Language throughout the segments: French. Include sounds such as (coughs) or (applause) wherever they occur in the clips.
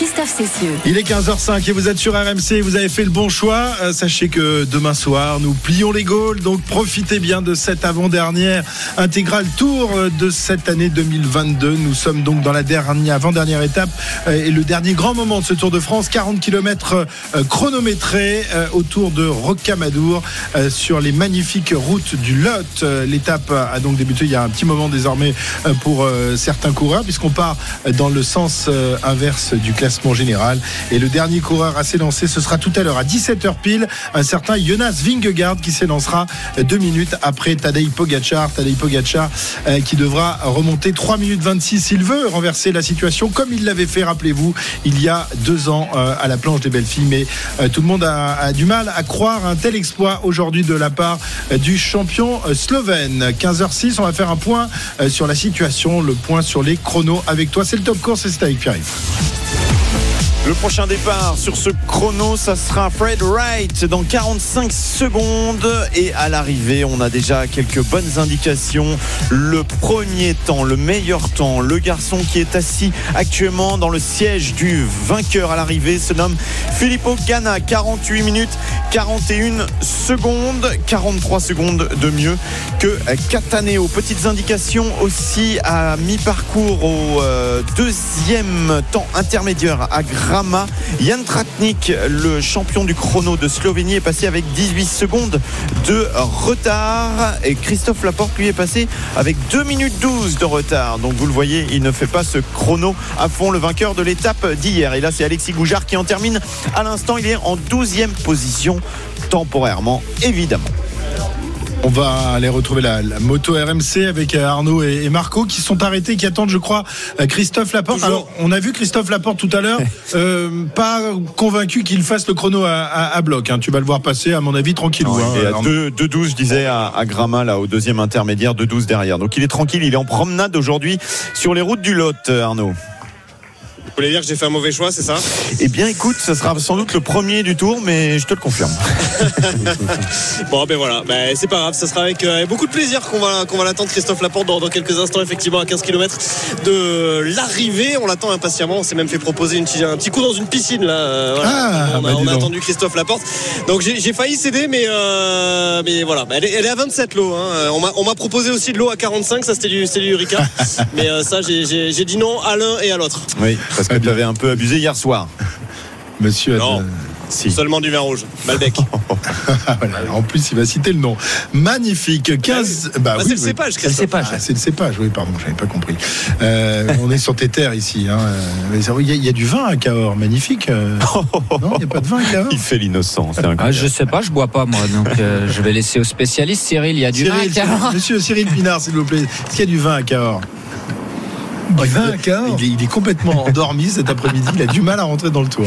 Christophe Cessieux. Il est 15h05 et vous êtes sur RMC, vous avez fait le bon choix. Euh, sachez que demain soir, nous plions les Gaules, donc profitez bien de cette avant-dernière intégrale tour euh, de cette année 2022. Nous sommes donc dans la dernière, avant-dernière étape euh, et le dernier grand moment de ce Tour de France, 40 km chronométrés autour de Rocamadour sur les magnifiques routes du Lot. L'étape a donc débuté il y a un petit moment désormais pour certains coureurs puisqu'on part dans le sens inverse du classement général. Et le dernier coureur à s'élancer, ce sera tout à l'heure à 17h pile, un certain Jonas Vingegaard qui s'élancera deux minutes après Tadej Pogacar. Tadej Pogacar euh, qui devra remonter 3 minutes 26 s'il veut renverser la situation comme il l'avait fait, rappelez-vous, il y a deux ans euh, à la planche des belles filles. Mais euh, tout le monde a, du mal à croire un tel exploit aujourd'hui de la part du champion slovène. 15h06, on va faire un point sur la situation, le point sur les chronos avec toi. C'est le top course et c'est avec Pierre-Yves. Le prochain départ sur ce chrono, ça sera Fred Wright dans 45 secondes. Et à l'arrivée, on a déjà quelques bonnes indications. Le premier temps, le meilleur temps, le garçon qui est assis actuellement dans le siège du vainqueur à l'arrivée se nomme Filippo Ganna. 48 minutes, 41 secondes, 43 secondes de mieux que Cataneo. Petites indications aussi à mi-parcours au euh, deuxième temps intermédiaire à Jan Tratnik, le champion du chrono de Slovénie, est passé avec 18 secondes de retard. Et Christophe Laporte, lui, est passé avec 2 minutes 12 de retard. Donc vous le voyez, il ne fait pas ce chrono à fond, le vainqueur de l'étape d'hier. Et là, c'est Alexis Goujard qui en termine à l'instant. Il est en 12e position temporairement, évidemment. On va aller retrouver la, la moto RMC avec euh, Arnaud et, et, Marco qui sont arrêtés, qui attendent, je crois, euh, Christophe Laporte. Alors, on a vu Christophe Laporte tout à l'heure, (laughs) euh, pas convaincu qu'il fasse le chrono à, à, à bloc. Hein. Tu vas le voir passer, à mon avis, tranquillou. Non, hein, à 2-12, je disais, à, à Grama, là, au deuxième intermédiaire, 2-12 derrière. Donc il est tranquille, il est en promenade aujourd'hui sur les routes du Lot, Arnaud. Vous voulez dire que j'ai fait un mauvais choix, c'est ça? Eh bien, écoute, ça sera sans doute le premier du tour, mais je te le confirme. (laughs) bon, ben voilà, ben, c'est pas grave, ça sera avec euh, beaucoup de plaisir qu'on va, qu'on va l'attendre, Christophe Laporte, dans, dans, quelques instants, effectivement, à 15 km de l'arrivée. On l'attend impatiemment, on s'est même fait proposer une, un petit coup dans une piscine, là. Euh, voilà. Ah, on a, bah, on a attendu Christophe Laporte. Donc, j'ai failli céder, mais, euh, mais voilà, elle est, elle est, à 27 l'eau. Hein. On m'a proposé aussi de l'eau à 45, ça c'était du, du Eureka. (laughs) mais ça, j'ai dit non à l'un et à l'autre. Oui, parce que tu avais un peu abusé hier soir. (laughs) Monsieur. Non. Si. Seulement du vin rouge, Malbec. (laughs) voilà. En plus, il va citer le nom. Magnifique. 15. Bah, oui, c'est le cépage, C'est le cépage. Ah, c'est le cépage, oui, pardon, j'avais pas compris. Euh, on est sur tes terres ici. Hein. Il, y a, il, y a, du vin à Cahors, magnifique. (laughs) non, il n'y a pas de vin à Cahors. Il fait l'innocent. Ah, je sais pas, je bois pas, moi. Donc, euh, je vais laisser au spécialiste. Cyril, il y a du Cyril, vin à Cahors. Monsieur Cyril Pinard, s'il vous plaît. Est-ce qu'il y a du vin à Cahors? Du vin il, est, il est complètement endormi cet après-midi. Il a du mal à rentrer dans le tour.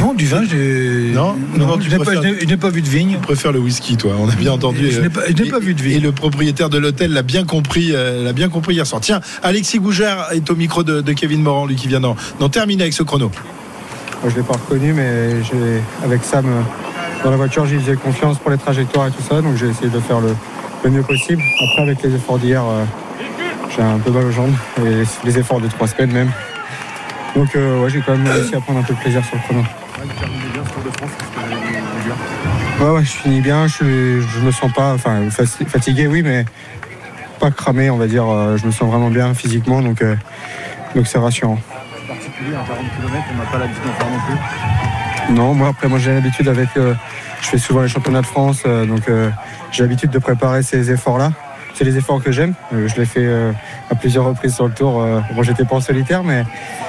Non, du vin, je. Non, non, non je n'ai pas, pas, vu de vigne. Tu préfères le whisky, toi. On a bien entendu. Je n'ai pas, pas, vu de vigne. Et le propriétaire de l'hôtel l'a bien compris, euh, l'a bien compris hier soir. Tiens, Alexis Gougère est au micro de, de Kevin Morand, lui qui vient d'en terminer avec ce chrono. Moi, je l'ai pas reconnu, mais avec Sam dans la voiture, j'y faisais confiance pour les trajectoires et tout ça, donc j'ai essayé de faire le, le, mieux possible. Après, avec les efforts d'hier. Euh, j'ai un peu mal aux jambes et les efforts de trois semaines même. Donc euh, ouais, j'ai quand même réussi à prendre un peu de plaisir sur le chrono. Ouais, ouais, je finis bien, je, je me sens pas, enfin fatigué oui, mais pas cramé, on va dire. Je me sens vraiment bien physiquement, donc euh, donc c'est rassurant. particulier, en 40 km, on n'a pas l'habitude faire non plus. Non, moi après, moi j'ai l'habitude avec, euh, je fais souvent les championnats de France, euh, donc euh, j'ai l'habitude de préparer ces efforts-là c'est les efforts que j'aime. Euh, je l'ai fait euh, à plusieurs reprises sur le tour. Euh, bon, j'étais pas en solitaire, mais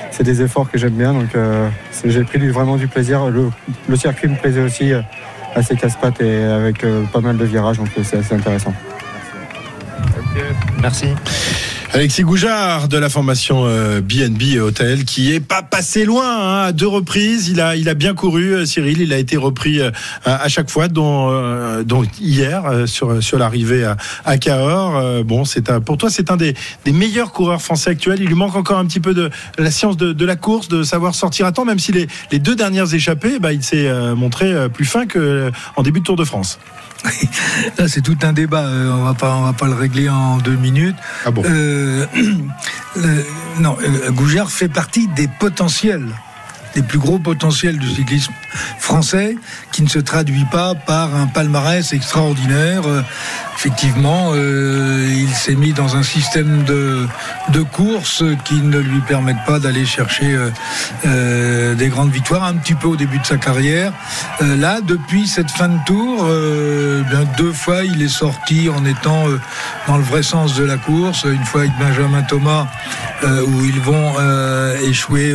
c'est des efforts que j'aime bien. Donc, j'ai pris du, vraiment du plaisir. Le, le, circuit me plaisait aussi assez casse-pattes et avec pas mal de virages. Donc, c'est assez intéressant. Merci. Alexis Goujard de la formation BNB Hotel qui est pas passé loin hein, à deux reprises. Il a, il a bien couru, Cyril. Il a été repris à chaque fois, dont, euh, dont hier sur, sur l'arrivée à, à Cahors. Bon, c'est pour toi, c'est un des, des meilleurs coureurs français actuels. Il lui manque encore un petit peu de la science de, de la course, de savoir sortir à temps, même si les, les deux dernières échappées, bah, il s'est montré plus fin qu'en début de Tour de France. (laughs) Là, c'est tout un débat. euh, on va pas, on va pas le régler en deux minutes. Ah bon Euh, (clears throat) non, euh, Goujard fait partie des potentiels, des plus gros potentiels du cyclisme français, qui ne se traduit pas par un palmarès extraordinaire. Euh, effectivement, euh, il s'est mis dans un système de, de course qui ne lui permettent pas d'aller chercher euh, des grandes victoires, un petit peu au début de sa carrière. Là, depuis cette fin de tour, deux fois, il est sorti en étant dans le vrai sens de la course. Une fois avec Benjamin Thomas, où ils vont échouer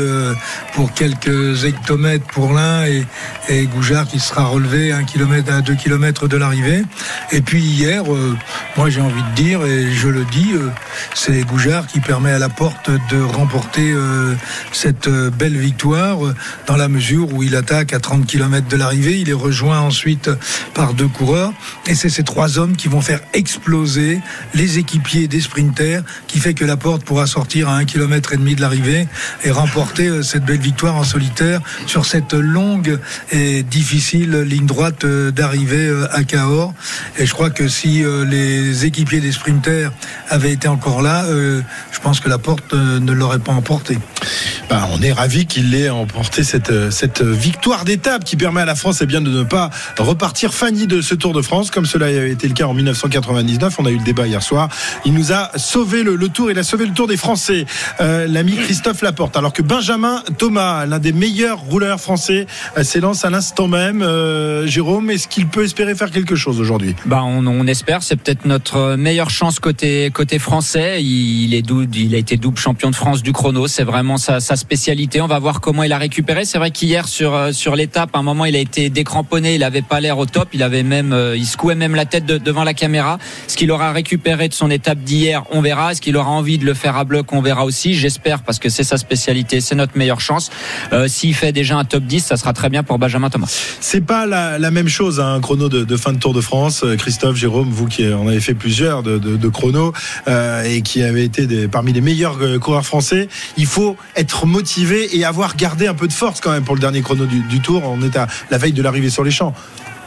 pour quelques hectomètres pour l'un et, et Goujard qui sera relevé un kilomètre à deux kilomètres de l'arrivée. Et puis hier, euh, moi j'ai envie de dire, et je le dis, euh, c'est Goujard qui permet à la porte de remporter euh, cette belle victoire dans la mesure où il attaque à 30 km de l'arrivée. Il est rejoint ensuite par deux coureurs. Et c'est ces trois hommes qui vont faire exploser les équipiers des sprinters, qui fait que la porte pourra sortir à un kilomètre et demi de l'arrivée et remporter cette belle victoire en solitaire sur cette longue et difficile ligne droite euh, d'arrivée euh, à Cahors. Et je crois que si euh, les équipiers des sprinters avaient été encore là, je pense que la porte ne l'aurait pas emporté. Bah, on est ravi qu'il ait emporté cette, cette victoire d'étape qui permet à la France eh bien, de ne pas repartir fanny de ce Tour de France, comme cela avait été le cas en 1999. On a eu le débat hier soir. Il nous a sauvé le, Tour, il a sauvé le Tour des Français, l'ami Christophe Laporte. Alors que Benjamin Thomas, l'un des meilleurs rouleurs français, s'élance à l'instant même. Euh, Jérôme, est-ce qu'il peut espérer faire quelque chose aujourd'hui? Bah, on, on espère, c'est peut-être notre meilleure chance côté côté français. Il, est dou- il a été double champion de France du chrono, c'est vraiment sa, sa spécialité. On va voir comment il a récupéré. C'est vrai qu'hier sur euh, sur l'étape, à un moment, il a été décramponné, il avait pas l'air au top, il avait même, euh, il secouait même la tête de- devant la caméra. Ce qu'il aura récupéré de son étape d'hier, on verra. Est-ce qu'il aura envie de le faire à bloc, on verra aussi. J'espère parce que c'est sa spécialité, c'est notre meilleure chance. Euh, S'il fait déjà un top 10, ça sera très bien pour Benjamin Thomas. C'est pas la, même chose, hein, un chrono de, fin de Tour de France. Euh, Christophe, Jérôme, vous qui en avez fait plusieurs de, chronos euh, et qui avez été parmi les meilleurs euh, coureurs français, il faut être motivé et avoir gardé un peu de force quand même pour le dernier chrono du, du Tour. On est à la veille de l'arrivée sur les champs.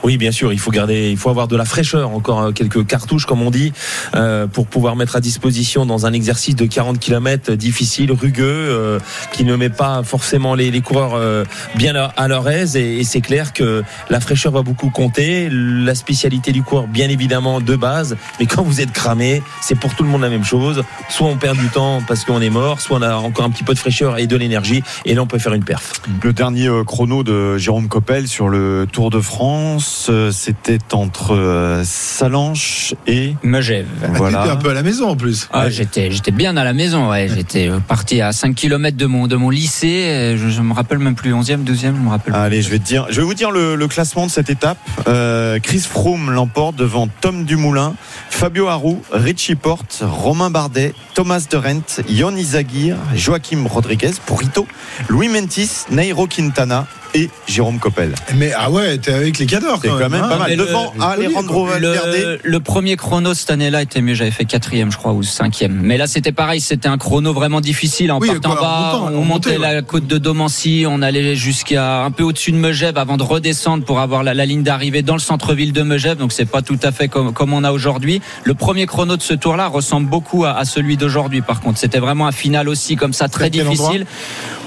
Oui, bien sûr, il faut garder, il faut avoir de la fraîcheur, encore euh, quelques cartouches, comme on dit, euh, pour pouvoir mettre à disposition dans un exercice de 40 km difficile, rugueux, euh, qui ne met pas forcément les, coureurs euh, bien à, à leur aise. Et, et c'est clair que la fraîcheur va beaucoup compter. La spécialité du coureur, bien évidemment, de base. Mais quand vous êtes cramé, c'est pour tout le monde la même chose. Soit on perd du temps parce qu'on est mort, soit on a encore un petit peu de fraîcheur et de l'énergie. Et là, on peut faire une perf. Le dernier euh, chrono de Jérôme Coppel sur le Tour de France, euh, c'était entre euh, Salanches et Megève. voilà. T'étais un peu à la maison en plus. Ah, j'étais, j'étais bien à la maison, ouais. J'étais euh, parti à 5 km de mon, de mon lycée. Je, je me rappelle même plus 11e, 12e, je me rappelle. plus. Allez, je vais te dire, je vais vous dire le, le classement de cette étape. Euh, Chris Froome l'emporte devant Tom Dumoulin, Fabio Harou, Richie Porte, Romain Bardet, Thomas de Rent, Yon Izagir, Joachim Rodriguez, Pourrito, Louis Mentis, Nairo Quintana et Jérôme Coppel. Mais ah ouais, t'es avec les cadors C'est quand quand même hein. pas mal. mais le- Devant le- Alejandro Valverde. Le, le premier chrono cette année-là était mieux. J'avais fait quatrième, je crois, ou cinquième. Mais là, c'était pareil. C'était un chrono vraiment difficile. En Oui, partant quoi, bas, en montant, on en montait ouais. la côte de Domancy, on allait jusqu'à un peu au-dessus de Megève avant de redescendre pour avoir la, la ligne d'arrivée dans le centre-ville de Megève. Donc, c'est pas tout à fait comme, comme on a aujourd'hui. Le premier chrono de ce tour-là ressemble beaucoup à, à celui d'aujourd'hui. Par contre, c'était vraiment un final aussi comme ça très difficile.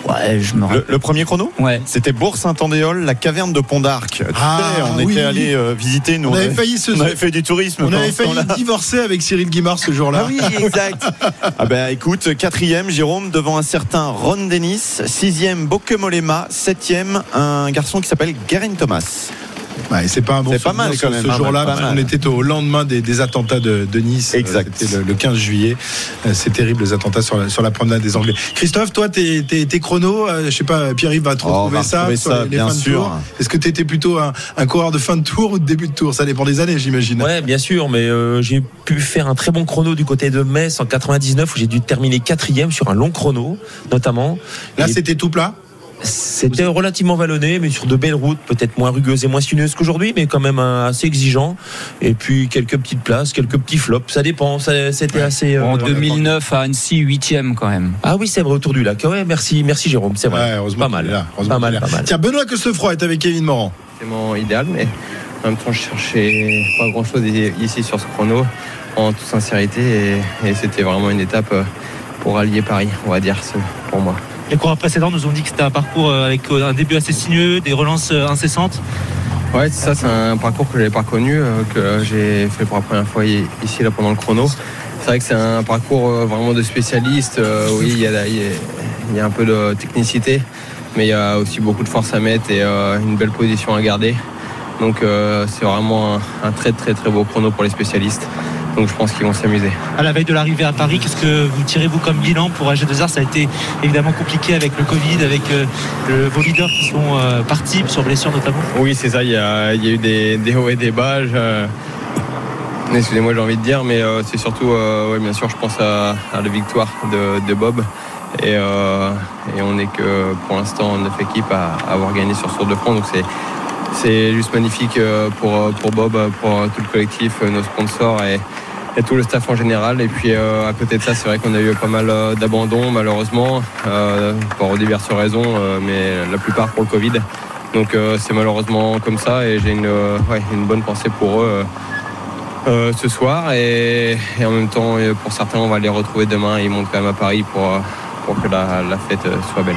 Ouais, je me Le, rappelle. le premier chrono Ouais. C'était Bourg-Saint-Andéol, la caverne de Pont d'Arc. Ah, sais, on oui. était allé euh, visiter. Nous, On avait failli se- on avait fait du tourisme. On avait failli divorcer avec Cyril Guimard ce jour-là. Ah oui, exact. (laughs) ah ben écoute, quatrième, Jérôme, devant un certain Ron Dennis. Sixième, Bokemolema. Septième, un garçon qui s'appelle Garen Thomas. Ouais, c'est pas un bon C'est pas souvenir mal ce- quand même, Ce pas jour-là, on était au lendemain des, des attentats de, de Nice. Exact. Euh, C'était le, le 15 juillet. Euh, C'est terrible les attentats sur la, sur la promenade des Anglais. Christophe, toi, tes, tes, tes chronos, euh, je sais pas, Pierre-Yves va Oh, va ça sur ça, les, bien fins de sûr. tour. Est-ce que tu étais plutôt un, un coureur de fin de tour ou de début de tour? Ça dépend des années, j'imagine. Ouais, bien sûr, mais euh, j'ai pu faire un très bon chrono du côté de Metz en 99 où j'ai dû terminer quatrième sur un long chrono, notamment. Là, Et c'était tout plat? C'était relativement vallonné, mais sur de belles routes, peut-être moins rugueuses et moins sinueuses qu'aujourd'hui, mais quand même euh, assez exigeant. Et puis quelques petites places, quelques petits flops, ça dépend. ça- C'était assez. euh, En 2009 à Annecy, huitième quand même. Ah oui, c'est vrai, autour du lac. Ouais, merci, merci Jérôme, c'est vrai. Ouais, pas mal. là. Pas mal, pas mal. Tiens, Benoît Costefroy est avec Kevin Morand. C'est mon idéal, mais En même temps, je cherchais pas grand chose ici sur ce chrono, en toute sincérité, et, et c'était vraiment une étape euh, pour allier Paris, on va dire, pour moi. Les coureurs précédents nous ont dit que c'était un parcours euh, avec euh, un début assez sinueux, des relances euh, incessantes. Ouais, c'est ça, c'est un parcours que je n'avais pas connu, que j'ai fait pour la première fois ici là, pendant le chrono. C'est vrai que c'est un parcours vraiment de spécialiste. oui, il y, a, un peu de technicité, mais il y a aussi beaucoup de force à mettre et une belle position à garder. Donc c'est vraiment un, un très très très beau chrono pour les spécialistes. Donc je pense qu'ils vont s'amuser. À la veille de l'arrivée à Paris, qu'est-ce que vous tirez vous comme bilan pour AG2R Ça a été évidemment compliqué avec le Covid, avec euh, le- vos leaders qui sont euh, partis sur blessure notamment. Oui, c'est ça. Il y a, il y a eu des, des hauts et des bas. je- Excusez-moi, j'ai envie de dire, mais euh, c'est surtout, euh, ouais, bien sûr, je pense à, à la victoire de, de Bob. Et, euh, et on n'est que pour l'instant neuf équipes à, à avoir gagné sur ce Tour de France. Donc c'est, c'est juste magnifique euh, pour, pour Bob, pour tout le collectif, euh, nos sponsors et, tout le staff en général. Et puis euh, à côté de ça, c'est vrai qu'on a eu pas mal euh, d'abandons malheureusement, euh, pour diverses raisons, euh, mais la plupart pour le Covid. Donc euh, c'est malheureusement comme ça et j'ai une, euh, bonne pensée pour eux euh, euh, ce soir et, en même temps euh, pour certains on va les retrouver demain ils montent quand même à Paris pour, euh, pour que la, fête euh, soit belle.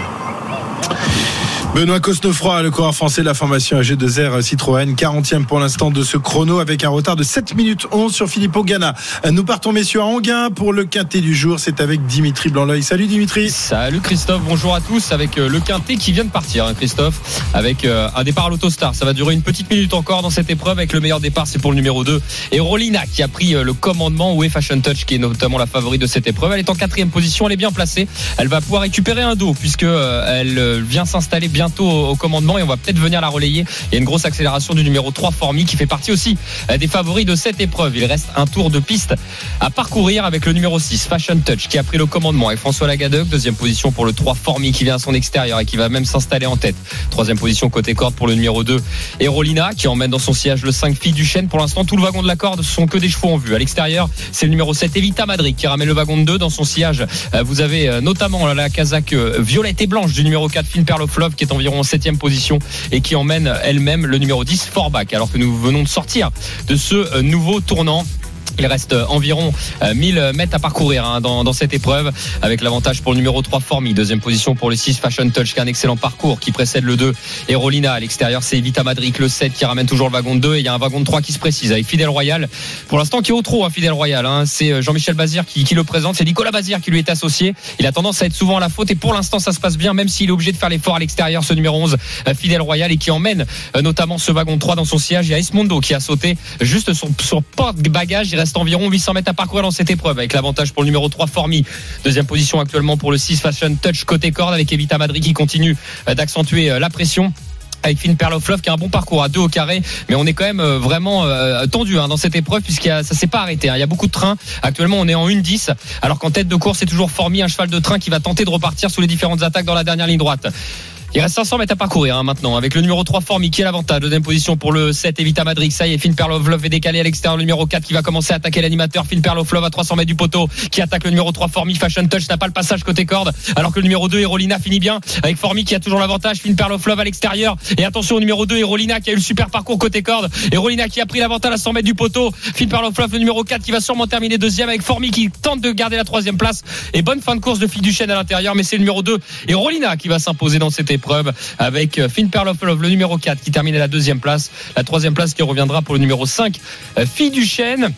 Benoît Cosnefroy, le coureur français de la formation AG2R Citroën, 40e pour l'instant de ce chrono avec un retard de 7 minutes 11 sur Filippo Ganna. Nous partons messieurs à Anguin pour le quintet du jour, c'est avec Dimitri Blanc-L'œil. Salut Dimitri. Salut Christophe, bonjour à tous avec euh, le quintet qui vient de partir hein, Christophe avec euh, un départ à l'autostar. Ça va durer une petite minute encore dans cette épreuve avec le meilleur départ c'est pour le numéro 2 et Rolina qui a pris euh, le commandement Way Fashion Touch qui est notamment la favorite de cette épreuve. Elle est en quatrième position, elle est bien placée. Elle va pouvoir récupérer un dos puisque euh, elle vient s'installer bientôt au, commandement et on va peut-être venir la relayer. Il y a une grosse accélération du numéro 3 Formi qui fait partie aussi euh, des favoris de cette épreuve. Il reste un tour de piste à parcourir avec le numéro 6 Fashion Touch qui a pris le commandement. Et François Lagadec deuxième position pour le 3 Formi qui vient à son extérieur et qui va même s'installer en tête. Troisième position côté corde pour le numéro 2 et Rolina qui emmène dans son sillage le 5 Fille du Chêne. Pour l'instant tout le wagon de la corde sont que des chevaux en vue. À l'extérieur c'est le numéro 7 Evita Madrid qui ramène le wagon de 2 dans son sillage Euh, vous avez euh, notamment la casaque violette et blanche du numéro 4 Finn Perloflov qui est environ en 7 position et qui emmène elle-même le numéro 10 Forbach alors que nous venons de sortir de ce euh, nouveau tournant il reste euh, environ euh, 1000 mètres à parcourir hein, dans, cette épreuve. Avec l'avantage pour le numéro 3 Formi, deuxième position pour le 6 Fashion Touch qui a un excellent parcours qui précède le 2 et Rolina. À l'extérieur c'est Evita Madrid le 7 qui ramène toujours le wagon de 2 et il y a un wagon de 3 qui se précise avec Fidel Royal. Pour l'instant qui est au trot hein, Fidel Royal hein. c'est euh, Jean-Michel Bazir qui, le présente. C'est Nicolas Bazir qui lui est associé. Il a tendance à être souvent à la faute et pour l'instant ça se passe bien même s'il est obligé de faire l'effort à l'extérieur ce numéro 11 euh, Fidel Royal et qui emmène euh, notamment ce wagon de 3 dans son sillage il y qui a sauté juste sur, porte-bagage reste environ. 800 mètres à parcourir dans cette épreuve avec l'avantage pour le numéro 3 Formi. Deuxième position actuellement pour le 6 Fashion Touch côté corde avec Evita Madrid qui continue euh, d'accentuer euh, la pression. Avec Finn Perloflov qui a un bon parcours à deux au carré. Mais on est quand même euh, vraiment tendu hein, dans cette épreuve puisqu'il a- ça s'est pas arrêté hein. il y a beaucoup de trains. Actuellement on est en 1-10 alors qu'en tête de course c'est toujours Formi un cheval de train qui va tenter de repartir sous les différentes attaques dans la dernière ligne droite il reste 500 mètres à parcourir hein, maintenant avec le numéro 3 Formi qui est l'avantage. Deuxième position pour le 7 Evita Madrid. Ça y est, Finn Perlovlov est décalé à l'extérieur. Le numéro 4 qui va commencer à attaquer l'animateur. Finn Perlovlov à 300 mètres du poteau qui attaque le numéro 3 Formi. Fashion Touch n'a pas le passage côté corde alors que le numéro 2 Erolina finit bien avec Formi qui a toujours l'avantage. Finn Perlovlov à l'extérieur. Et attention au numéro 2 Erolina qui a eu le super parcours côté corde. Erolina qui a pris l'avantage à 100 mètres du poteau. Finn Perlovlov le numéro 4 qui va sûrement terminer deuxième avec Formi qui tente de garder la troisième place. Et bonne fin de course de Fille du à l'intérieur. Mais c'est le numéro 2 Erolina qui va s'imposer dans cette épreuve avec euh, Finn Perlovlov, le numéro 4 qui termine à la deuxième place. La troisième place qui reviendra pour le numéro 5, euh, Fille du Chêne.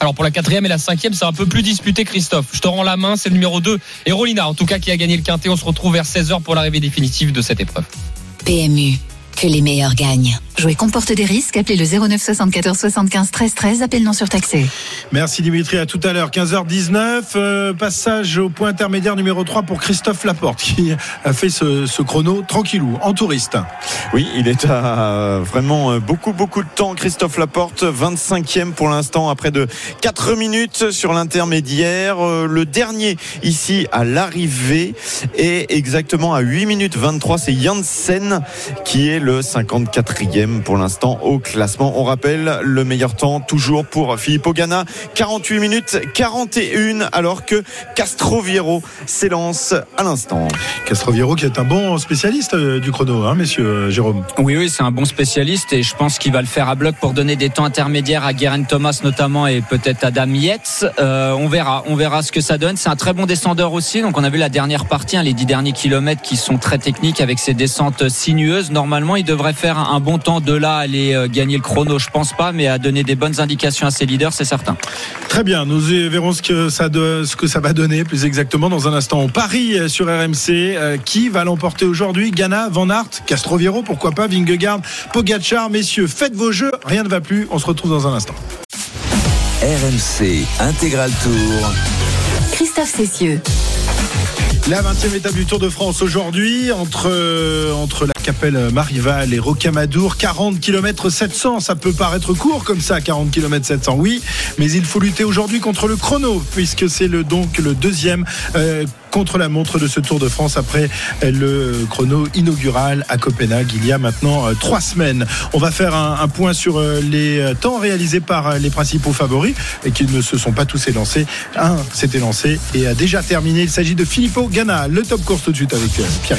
Alors pour la quatrième et la cinquième, c'est un peu plus disputé, Christophe. Je te rends la main, c'est le numéro 2. Et Rolina, en tout cas, qui a gagné le quintet. On se retrouve vers 16h pour l'arrivée définitive de cette épreuve. PMU, que les meilleurs gagnent. Jouer comporte des risques. Appelez le 09 74 75 13 13. Appel non surtaxé. Merci Dimitri, à tout à l'heure. 15h19, euh, passage au point intermédiaire numéro 3 pour Christophe Laporte qui a fait ce, ce chrono tranquillou, en touriste. Oui, il est à vraiment euh, beaucoup, beaucoup de temps. Christophe Laporte, 25e pour l'instant, après de 4 minutes sur l'intermédiaire. Euh, Le dernier ici à l'arrivée est exactement à 8 minutes 23. C'est Janssen qui est le 54e deuxième pour l'instant au classement. On rappelle le meilleur temps toujours pour Filippo Ganna, 48 minutes 41 alors que Castroviero s'élance à l'instant. Castroviero qui est un bon spécialiste euh, du chrono, hein, messieurs euh, Jérôme. Oui, oui, c'est un bon spécialiste et je pense qu'il va le faire à bloc pour donner des temps intermédiaires à Guerin Thomas notamment et peut-être à Adam Yates. Euh, on verra, on verra ce que ça donne. C'est un très bon descendeur aussi. Donc on a vu la dernière partie, hein, les dix derniers kilomètres qui sont très techniques avec ces descentes sinueuses. Normalement, il devrait faire un bon temps de là à aller gagner le chrono. Je pense pas, mais à donner des bonnes indications à ses leaders, c'est certain. Très bien, nous verrons ce que ça, de- ce que ça va donner plus exactement dans un instant. On parie euh, sur RMC. Euh, qui va l'emporter aujourd'hui? Ghana, Van Aert, Castroviero, pourquoi pas, Vingegaard, Pogacar. Messieurs, faites vos jeux, rien ne va plus. On se retrouve dans un instant. RMC Intégral Tour. Christophe Cessieux. La 20e étape du Tour de France aujourd'hui entre, euh, entre la Capelle Marival et Rocamadour, 40 km 700. Ça peut paraître court comme ça, 40 km 700, oui, mais il faut lutter aujourd'hui contre le chrono puisque c'est le, donc le deuxième euh, contre la montre de ce Tour de France après euh, le chrono inaugural à Copenhague il y a maintenant euh, trois semaines. On va faire un, point sur euh, les temps réalisés par les principaux favoris et qui ne se sont pas tous élancés. Un s'était lancé et a déjà terminé. Il s'agit de Filippo Ganna. Le top course tout de suite avec Pierre.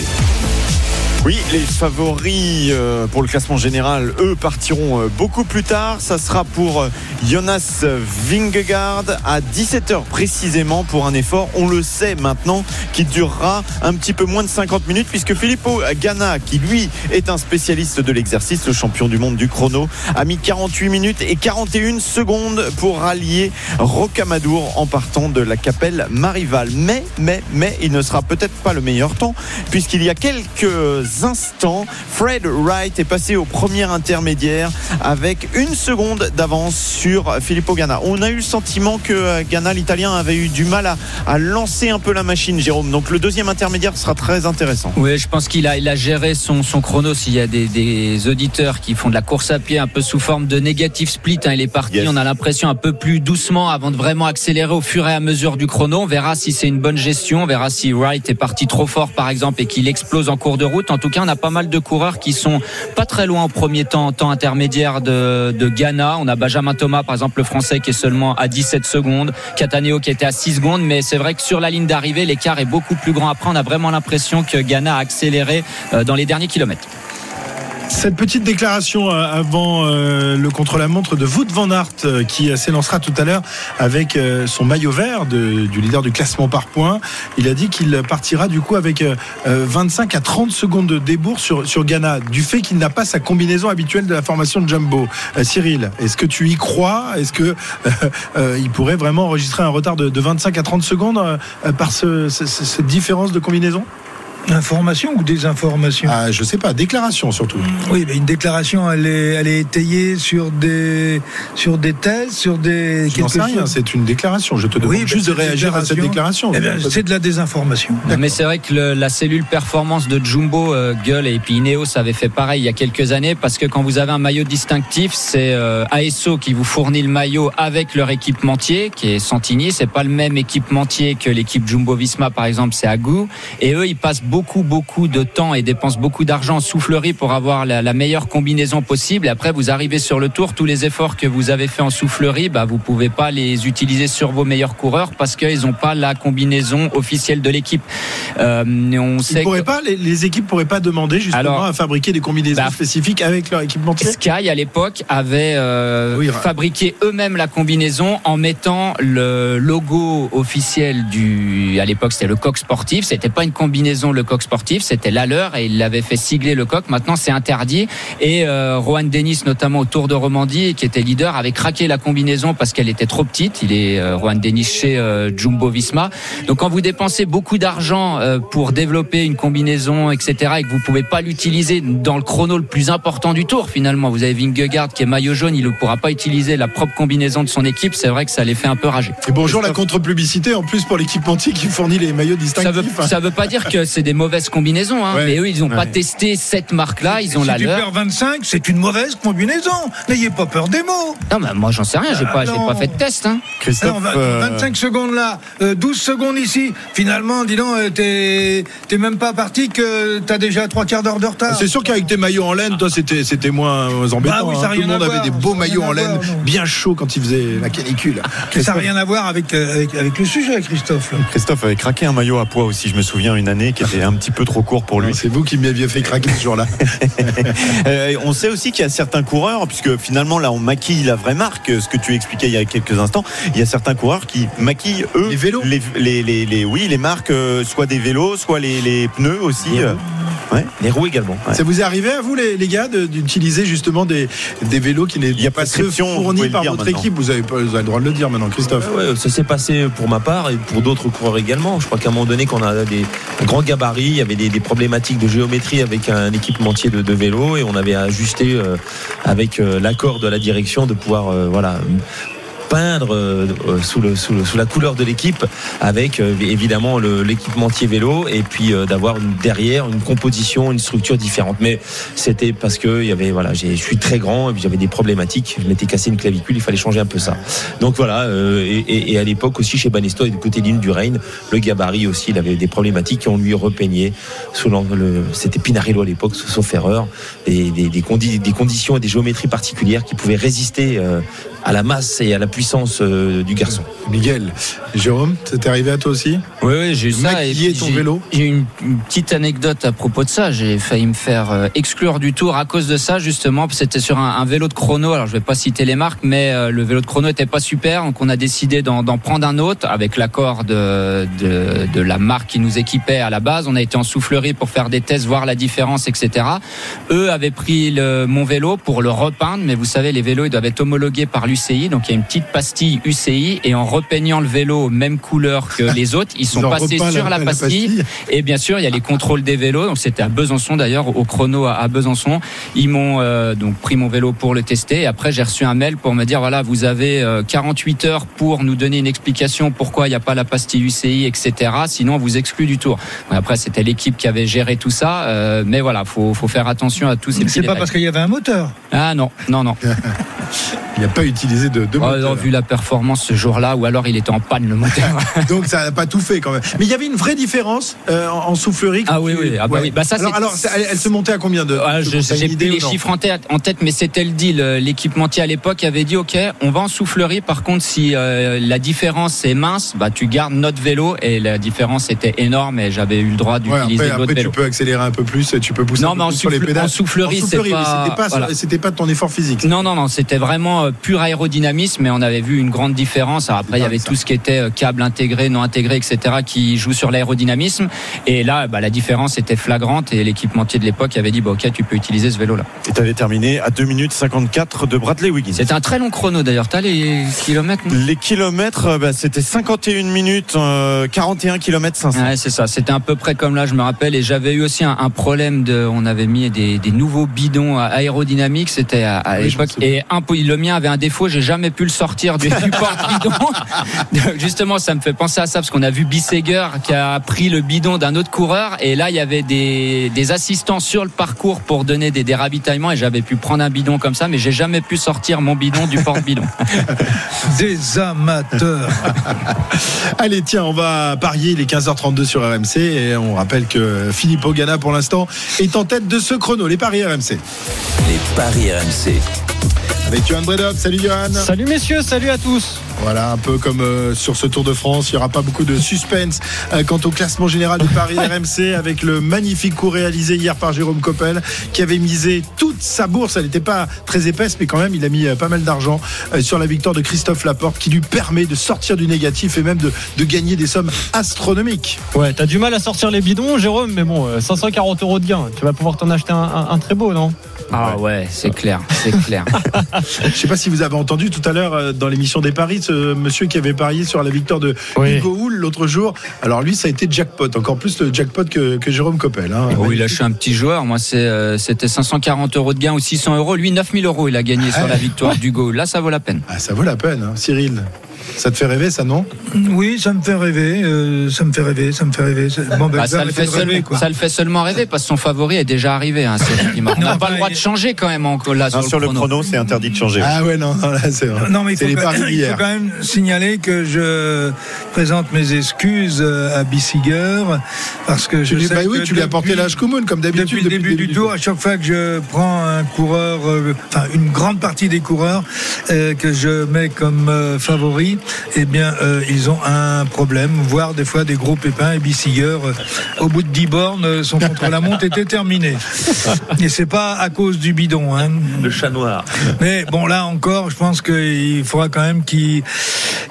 Oui, les favoris euh, pour le classement général, eux, partiront euh, beaucoup plus tard. Ça sera pour euh, Jonas Vingegaard à 17h précisément pour un effort, on le sait maintenant, qui durera un petit peu moins de 50 minutes puisque Filippo Ganna, qui lui est un spécialiste de l'exercice, le champion du monde du chrono, a mis 48 minutes et 41 secondes pour rallier Rocamadour en partant de la Capelle Marival. Mais, mais, mais, il ne sera peut-être pas le meilleur temps puisqu'il y a quelques instants, Fred Wright est passé au premier intermédiaire avec une seconde d'avance sur Filippo Ganna. On a eu le sentiment que euh, Ganna, l'italien, avait eu du mal à, à lancer un peu la machine, Jérôme. Donc le deuxième intermédiaire sera très intéressant. Oui, je pense qu'il a, il a géré son, son chrono. S'il y a des, des auditeurs qui font de la course à pied un peu sous forme de négatif split, hein, il est parti, Yes. on a l'impression un peu plus doucement avant de vraiment accélérer au fur et à mesure du chrono. On verra si c'est une bonne gestion, on verra si Wright est parti trop fort par exemple et qu'il explose en cours de route. En tout cas, on a pas mal de coureurs qui sont pas très loin au premier temps, temps intermédiaire de, de Ghana. On a Benjamin Thomas, par exemple, le français qui est seulement à 17 secondes, Cataneo qui était à 6 secondes, mais c'est vrai que sur la ligne d'arrivée, l'écart est beaucoup plus grand. Après, on a vraiment l'impression que Ghana a accéléré euh, dans les derniers kilomètres. Cette petite déclaration euh, avant euh, le contre-la-montre de Wout van Aert euh, qui s'élancera tout à l'heure avec son maillot vert du leader du classement par points. Il a dit qu'il partira du coup avec euh, euh, 25 à 30 secondes de débours sur, Ghana du fait qu'il n'a pas sa combinaison habituelle de la formation de Jumbo. Cyril, est-ce que tu y crois? Est-ce que (laughs) il pourrait vraiment enregistrer un retard de, de 25 à 30 secondes par ce- ce- ce- cette différence de combinaison? Information ou désinformation? Ah, Je sais pas, déclaration surtout. Oui, mais une déclaration, elle est, elle est étayée sur des, sur des thèses, sur des. Je n'en sais quelque rien, c'est une déclaration. Je te demande Oui, juste de réagir à cette déclaration. Eh bien, c'est de la désinformation. Mais c'est vrai que le- la cellule performance de Jumbo, euh, Gueule et puis Ineos avait fait pareil il y a quelques années parce que quand vous avez un maillot distinctif, c'est euh, ASO qui vous fournit le maillot avec leur équipementier qui est Santini. C'est pas le même équipementier que l'équipe Jumbo Visma par exemple, c'est Agou. Et eux, ils passent beaucoup beaucoup de temps et dépensent beaucoup d'argent en soufflerie pour avoir la, la meilleure combinaison possible. Et après, vous arrivez sur le tour, tous les efforts que vous avez fait en soufflerie, bah vous pouvez pas les utiliser sur vos meilleurs coureurs parce qu'ils n'ont pas la combinaison officielle de l'équipe. Euh, on Ils sait que- pas, les, les équipes pourraient pas demander justement Alors, à fabriquer des combinaisons bah, spécifiques avec leur équipementier. Sky à l'époque avait euh, Oui, fabriqué eux-mêmes la combinaison en mettant le logo officiel du à l'époque c'était le coq sportif c'était pas une combinaison le coq sportif c'était la leur et ils l'avaient fait sigler le coq. Maintenant c'est interdit. Et euh, Rohan Dennis notamment au Tour de Romandie qui était leader avait craqué la combinaison parce qu'elle était trop petite. Il est euh, Rohan Dennis chez euh, Jumbo Visma. Donc quand vous dépensez beaucoup d'argent euh, pour développer une combinaison etc et que vous pouvez pas l'utiliser dans le chrono le plus important du tour finalement vous avez Vingegaard qui est maillot jaune il ne pourra pas utiliser la propre combinaison de son équipe. C'est vrai que ça les fait un peu rager. Et bonjour la contre-publicité en plus pour l'équipementier qui fournit les maillots distinctifs. ça veut, ça veut pas dire que c'est des des mauvaises combinaisons. Hein. Ouais. Mais eux, ils n'ont pas testé cette marque-là. Ils ont si la tu leur. perds 25, c'est une mauvaise combinaison. N'ayez pas peur des mots. Non, mais moi, j'en sais rien. J'ai pas, fait de test. Hein. Christophe, Alors, vingt- euh, 25 secondes là, euh, 12 secondes ici. Finalement, dis donc, euh, t'es même pas parti que t'as déjà trois quarts d'heure de retard. C'est sûr qu'avec tes maillots en laine, toi, c'était c'était moins embêtant. Bah oui, ça hein. Tout le monde avait voir, des beaux a maillots en laine, bien chauds quand il faisait la canicule. Ça n'a rien à voir avec, euh, avec, avec le sujet, Christophe. là. Christophe avait craqué un maillot à poids aussi, je me souviens, une année qui était un petit peu trop court pour lui. C'est vous qui m'aviez fait craquer ce jour-là. (laughs) Euh, on sait aussi qu'il y a certains coureurs, puisque finalement là on maquille la vraie marque, ce que tu expliquais il y a quelques instants, il y a certains coureurs qui maquillent eux Les vélos les, les, les- les- oui, les marques, euh, soit des vélos, soit les, les pneus aussi. euh. Ouais. Les roues également. Ouais. Ça vous est arrivé à vous, les, les gars, de- d'utiliser justement des, des vélos qui Il y n'étaient a pas ceux fournis par votre maintenant. équipe? Vous avez, pas, vous avez le droit de le dire maintenant, Christophe. Ouais, ça s'est passé pour ma part et pour d'autres coureurs également. Je crois qu'à un moment donné, quand on a des un grand il y avait des, problématiques de géométrie avec un équipementier de, de vélo et on avait ajusté euh, avec euh, l'accord de la direction de pouvoir euh, voilà peindre euh, euh, sous, la couleur de l'équipe avec euh, évidemment l'équipementier vélo et puis d'avoir derrière une composition, une structure différente. Mais c'était parce que il y avait voilà, je suis très grand et j'avais des problématiques. Je m'étais cassé une clavicule, il fallait changer un peu ça. Donc voilà, et, à l'époque aussi chez Banesto et du côté l'île du Rhin, le gabarit aussi, il avait des problématiques et on lui repeignait sous le- c'était Pinarillo à l'époque, sauf erreur, des, des, des, condi- des conditions et des géométries particulières qui pouvaient résister à la masse et à la puissance euh, du garçon. Miguel, Jérôme, ça t'est arrivé à toi aussi Oui, oui, j'ai eu ça. et ton j'ai- vélo J'ai une, une petite anecdote à propos de ça. J'ai failli me faire euh, exclure du tour à cause de ça, justement. C'était sur un, un vélo de chrono. Alors, je vais pas citer les marques, mais euh, le vélo de chrono était pas super. Donc, on a décidé d'en d'en prendre un autre avec l'accord de, de, de la marque qui nous équipait à la base. On a été en soufflerie pour faire des tests, voir la différence, etc. Eux avaient pris le, mon vélo pour le repeindre, mais vous savez, les vélos, ils doivent être homologués par l'UCI. Donc, il y a une petite pastille UCI et en repeignant le vélo même couleur que les (laughs) autres, ils sont Ils passés sur la- la, la pastille. Et bien sûr, il y a les contrôles des vélos. Donc c'était à Besançon d'ailleurs, au chrono à à Besançon. Ils m'ont euh, donc pris mon vélo pour le tester. Et après, j'ai reçu un mail pour me dire voilà, vous avez euh, 48 heures pour nous donner une explication pourquoi il n'y a pas la pastille UCI, etc. Sinon, on vous exclut du tour. Après, c'était l'équipe qui avait géré tout ça. euh, mais voilà, faut, faut faire attention à tous ces C'est pas détails. parce qu'il y avait un moteur. Ah non, non, non. (laughs) Il n'a pas utilisé de, de Oh, non, vu la performance ce jour-là, ou alors il était en panne le moteur. (laughs) Donc ça n'a pas tout fait quand même. Mais il y avait une vraie différence euh, en, en soufflerie. Ah oui, Tu- oui. Ah bah oui. Bah ça, alors, alors, elle, elle se montait à combien de Ah, je j'ai les non chiffres en tête, en tête, mais c'était le deal. Euh, L'équipementier à l'époque avait dit OK, on va en soufflerie. Par contre, si euh, la différence est mince, bah tu gardes notre vélo. Et la différence était énorme et j'avais eu le droit Ouais, d'utiliser après, d'autres après tu vélos. peux accélérer un peu plus, tu peux pousser Non, un peu mais plus sur les souffle- pédales. en soufflerie, c'était pas, voilà. pas ton effort physique. Non, non, non, c'était vraiment euh, pur aérodynamisme, mais on avait vu une grande différence. Alors après, il y avait tout ce qui était euh, câble intégré, non intégré, etc., qui joue sur l'aérodynamisme. Et là, bah, la différence était flagrante et l'équipementier de l'époque avait dit, bah, ok, tu peux utiliser ce vélo-là. Et tu avais terminé à 2 minutes 54 de Bradley Wiggins. C'était un très long chrono d'ailleurs. T'as les kilomètres Les kilomètres, euh, bah, c'était 51 minutes, euh, 41 kilomètres 500. Ouais, c'est ça. C'était à peu près comme là, je me rappelle. Et j'avais eu aussi un, un problème de. On avait mis des, des nouveaux bidons aérodynamiques. C'était à, à Oui, je l'époque. me souviens. Et un, le mien avait un défaut. J'ai jamais pu le sortir du, porte-bidon. (laughs) Donc, Justement, ça me fait penser à ça parce qu'on a vu Bisseger qui a pris le bidon d'un autre coureur. Et là, il y avait des, des assistants sur le parcours pour donner des, des ravitaillements. Et j'avais pu prendre un bidon comme ça, mais j'ai jamais pu sortir mon bidon du porte-bidon. (laughs) Des amateurs. (laughs) Allez, tiens, on va parier. Il est 15h32 sur RMC et on rappelle que Philippe Ogana, pour l'instant, est en tête de ce chrono. Les paris RMC. Les paris RMC. Avec Johan Bredov. Salut Johan. Salut messieurs, salut à tous. Voilà, un peu comme euh, sur ce Tour de France, il n'y aura pas beaucoup de suspense euh, quant au classement général du Paris RMC avec le magnifique coup réalisé hier par Jérôme Coppel qui avait misé toute sa bourse. Elle n'était pas très épaisse, mais quand même, il a mis euh, pas mal d'argent sur la victoire de Christophe Laporte qui lui permet de sortir du négatif et même de, de gagner des sommes astronomiques. Ouais, t'as du mal à sortir les bidons, Jérôme, mais bon, euh, 540 euros de gain. Tu vas pouvoir t'en acheter un, un- un très beau, non? Ah ouais, c'est clair, c'est clair. (laughs) Je ne sais pas si vous avez entendu tout à l'heure euh, dans l'émission des paris ce monsieur qui avait parié sur la victoire de Oui. Hugo Hull l'autre jour. Alors lui, ça a été jackpot, encore plus le jackpot que, que Jérôme Coppel. hein. Oui, là, je suis un petit joueur. Moi, c'est, euh, c'était 540 euros de gain ou 600 euros. Lui, 9000 euros, il a gagné sur la victoire du Go. Là, ça vaut la peine. Ah, ça vaut la peine, hein. Cyril. Ça te fait rêver, ça, non Oui, ça me fait rêver. euh, ça me fait rêver. Ça me fait rêver. Bon, ben, Bah, ça, le fait rêver, quoi. ça le fait seulement rêver parce que son favori est déjà arrivé. Hein, (laughs) on n'a pas bah, le droit de changer quand même encore là Non, sur, sur le chrono, c'est interdit de changer. Ah ouais, non, non, (laughs) là, c'est vrai. Non, mais il c'est faut, les quand paris même, il faut d'hier. quand même signaler que je présente mes excuses euh, à Bissiger parce que je lui, sais bah oui, que tu lui as depuis- porté l'âge commun, comme d'habitude. Depuis le début, du tour, à chaque fois que je prends un coureur, euh, enfin une grande partie des coureurs euh, que je mets comme euh, eh bien euh, ils ont un problème, voire des fois des gros pépins. Et Bissiger, euh, au bout de 10 bornes, euh, son contre-la-montre était terminé. Et c'est pas à cause du bidon. Hein. Le chat noir. Mais bon, là encore, je pense qu'il faudra quand même qu'il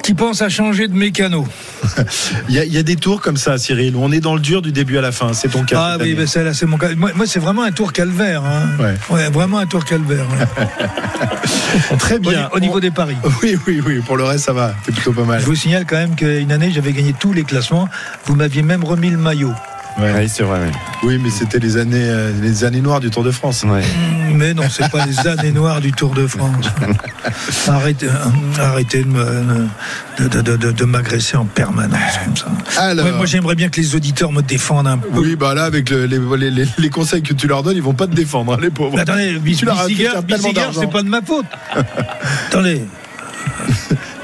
qu'il pense à changer de mécano. (laughs) Il y, a, il y a des tours comme ça, Cyril, où on est dans le dur du début à la fin. C'est ton cas. Ah oui, ben c'est mon cas. Moi, moi, c'est vraiment un tour calvaire. Hein. Ouais. vraiment un tour calvaire. ouais. (laughs) Très bien. Au, au niveau des paris. (laughs) Oui, oui, oui. Pour le reste, ça va. C'est plutôt pas mal. Je vous signale quand même qu'une année, j'avais gagné tous les classements. Vous m'aviez même remis le maillot. Ouais. Oui, c'est vrai. oui. Oui, mais c'était les années, euh, les années noires du Tour de France. Ouais. Mm, Mais non, c'est pas les (laughs) années noires du Tour de France. Arrêtez, euh, arrêtez de, me- de, de- de- de- de m'agresser en permanence comme ça. Alors. Ouais, moi, j'aimerais bien que les auditeurs me défendent un peu. Oui, bah là, avec le- les, les- les- les conseils que tu leur donnes, ils vont pas te défendre, hein, les pauvres. Mais attendez, Bissiger, c'est pas de ma faute. (laughs) attendez.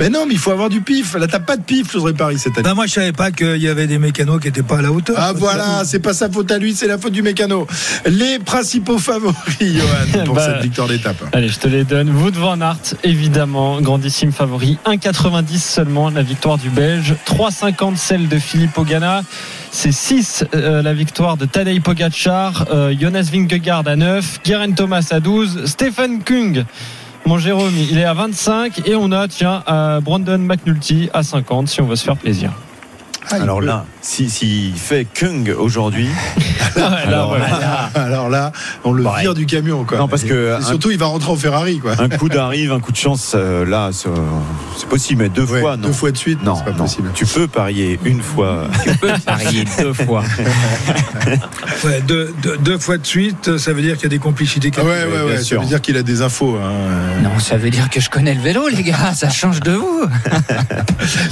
Mais non, mais il faut avoir du pif. Là, t'as pas de pif, José Paris cette année. Ben, moi, je savais pas qu'il y avait des mécanos qui étaient pas à la hauteur. Ah voilà, c'est pas sa faute à lui, c'est la faute du mécano. Les principaux favoris, Johan, pour (laughs) Bah, cette victoire d'étape. Allez, je te les donne. Wout van Aert, évidemment, grandissime favori. 1,90 seulement la victoire du Belge. 3,50 celle de Philippe Ogana. C'est 6 euh, la victoire de Tadej Pogacar. Euh, Jonas Vingegaard à 9. Guerin Thomas à 12. Stephen Kung. Mon Jérôme, il est à 25 et on a, tiens, à Brandon McNulty à 50 si on veut se faire plaisir. Alors là, s'il si, s'il fait Kung aujourd'hui, (laughs) alors, là, alors là, on le Pareil. vire du camion, quoi. Non, parce que Et surtout, il va rentrer en Ferrari, quoi. un coup d'arrive, un coup de chance, euh, là, c'est possible, mais deux Ouais, fois, non. deux fois de suite, non, c'est pas non. possible. Tu peux parier une fois. (laughs) Tu peux parier deux fois. (laughs) Ouais, deux, deux- deux fois de suite, ça veut dire qu'il y a des complicités. Ah ouais, ouais, ouais, ça veut dire qu'il a des infos. hein. Non, ça veut dire que je connais le vélo, les gars. Ça change de vous.